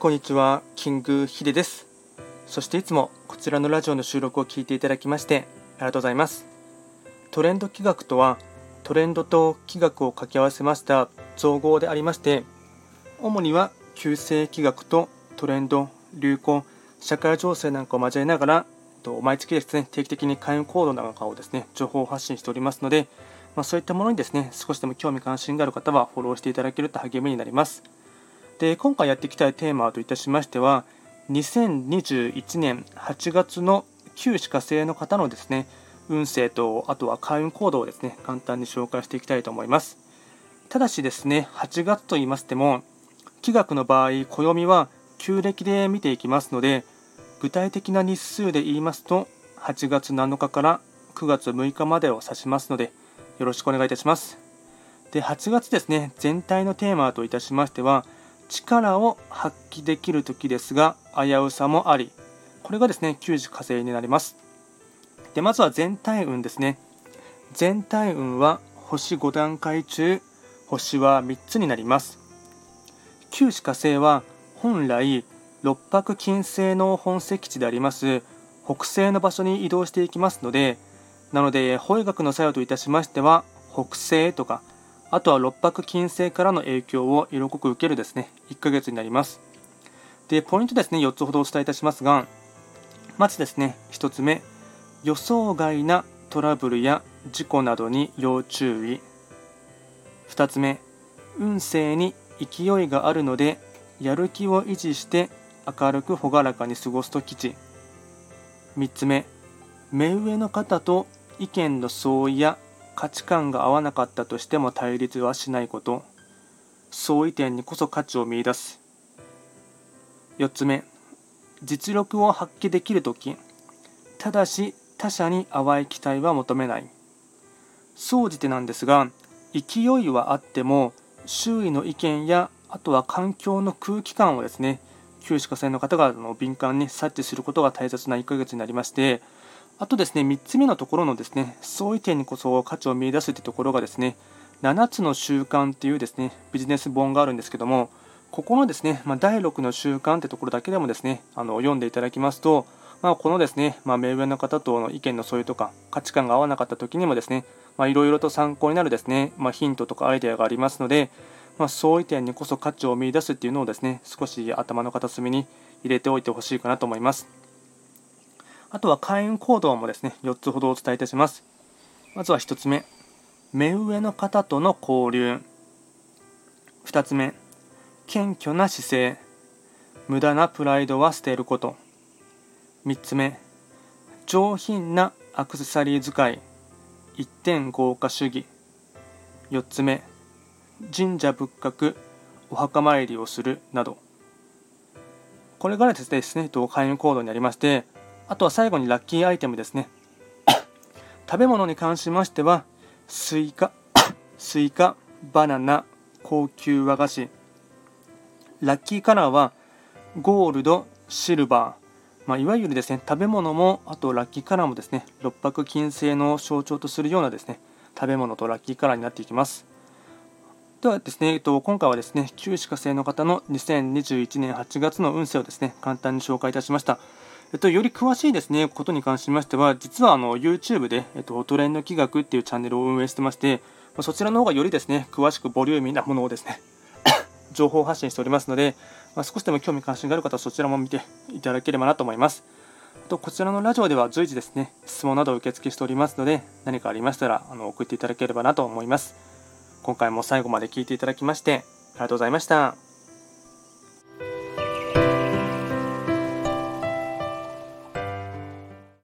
こんにちは、キングヒデです。そしていつもこちらのラジオの収録を聞いていただきましてありがとうございます。トレンド企画とは、トレンドと企画を掛け合わせました造語でありまして、主には旧世企画とトレンド、流行、社会情勢なんかを交えながら、毎月ですね、定期的に開運行動なんかをですね、情報発信しておりますので、まあ、そういったものにですね、少しでも興味関心がある方はフォローしていただけると励みになります。で、今回やっていきたいテーマといたしましては、2021年8月の旧歯科生の方のですね、運勢と、あとは開運行動をですね、簡単に紹介していきたいと思います。ただしですね、8月と言いましても、気学の場合、暦は旧暦で見ていきますので、具体的な日数で言いますと、8月7日から9月6日までを指しますので、よろしくお願いいたします。で、8月ですね、全体のテーマといたしましては、力を発揮できる時ですが、危うさもあり、これがですね、9時火星になります。で、まずは全体運ですね。全体運は星5段階中、星は3つになります。九死火星は本来、六白金星の本石地であります北西の場所に移動していきますので、なので、法医学の作用といたしましては、北西とか、あとは六白金星からの影響を色濃く受けるですね、1ヶ月になります。で、ポイントですね、4つほどお伝えいたしますが、まずですね、1つ目、予想外なトラブルや事故などに要注意。2つ目、運勢に勢いがあるので、やる気を維持して明るく朗らかに過ごすと吉。3つ目、目上の方と意見の相違や価値観が合わなかったとしても対立はしないこと。相違点にこそ価値を見いだす。4つ目、実力を発揮できるとき、ただし他者に淡い期待は求めない。総じてなんですが、勢いはあっても、周囲の意見や、あとは環境の空気感をですね、旧歯科生の方があの敏感に察知することが大切な1ヶ月になりまして、あとですね、3つ目のところのですね、相違点にこそ価値を見出すというところがですね、7つの習慣というですね、ビジネス本があるんですけども、ここのですね、まあ、第6の習慣というところだけでもですね、あの読んでいただきますと、まあ、このですね、まあ、目上の方との意見の相違とか価値観が合わなかった時にもですね、いろいろと参考になるですね、まあ、ヒントとかアイデアがありますので、まあ、相違点にこそ価値を見出すっていうのをですね、少し頭の片隅に入れておいてほしいかなと思います。あとは開運行動もですね、4つほどお伝えいたします。まずは1つ目、目上の方との交流。2つ目、謙虚な姿勢。無駄なプライドは捨てること。3つ目、上品なアクセサリー使い。一点豪華主義。4つ目、神社仏閣、お墓参りをするなど。これがですね、開運行動になりまして、あとは最後にラッキーアイテムですね。食べ物に関しましては、スイカ、スイカ、バナナ、高級和菓子。ラッキーカラーは、ゴールド、シルバー。まあ、いわゆるですね、食べ物も、あとラッキーカラーもですね、六白金星の象徴とするようなですね、食べ物とラッキーカラーになっていきます。ではですね、えっと、今回はですね、旧歯科生の方の2021年8月の運勢をですね、簡単に紹介いたしました。えっと、より詳しいですね、ことに関しましては、実はあの YouTube で、えっと、トレンド企画っていうチャンネルを運営してまして、そちらの方がよりですね、詳しくボリューミーなものをですね、情報発信しておりますので、まあ、少しでも興味関心がある方はそちらも見ていただければなと思います。とこちらのラジオでは随時ですね、質問などを受付しておりますので、何かありましたらあの送っていただければなと思います。今回も最後まで聞いていただきまして、ありがとうございました。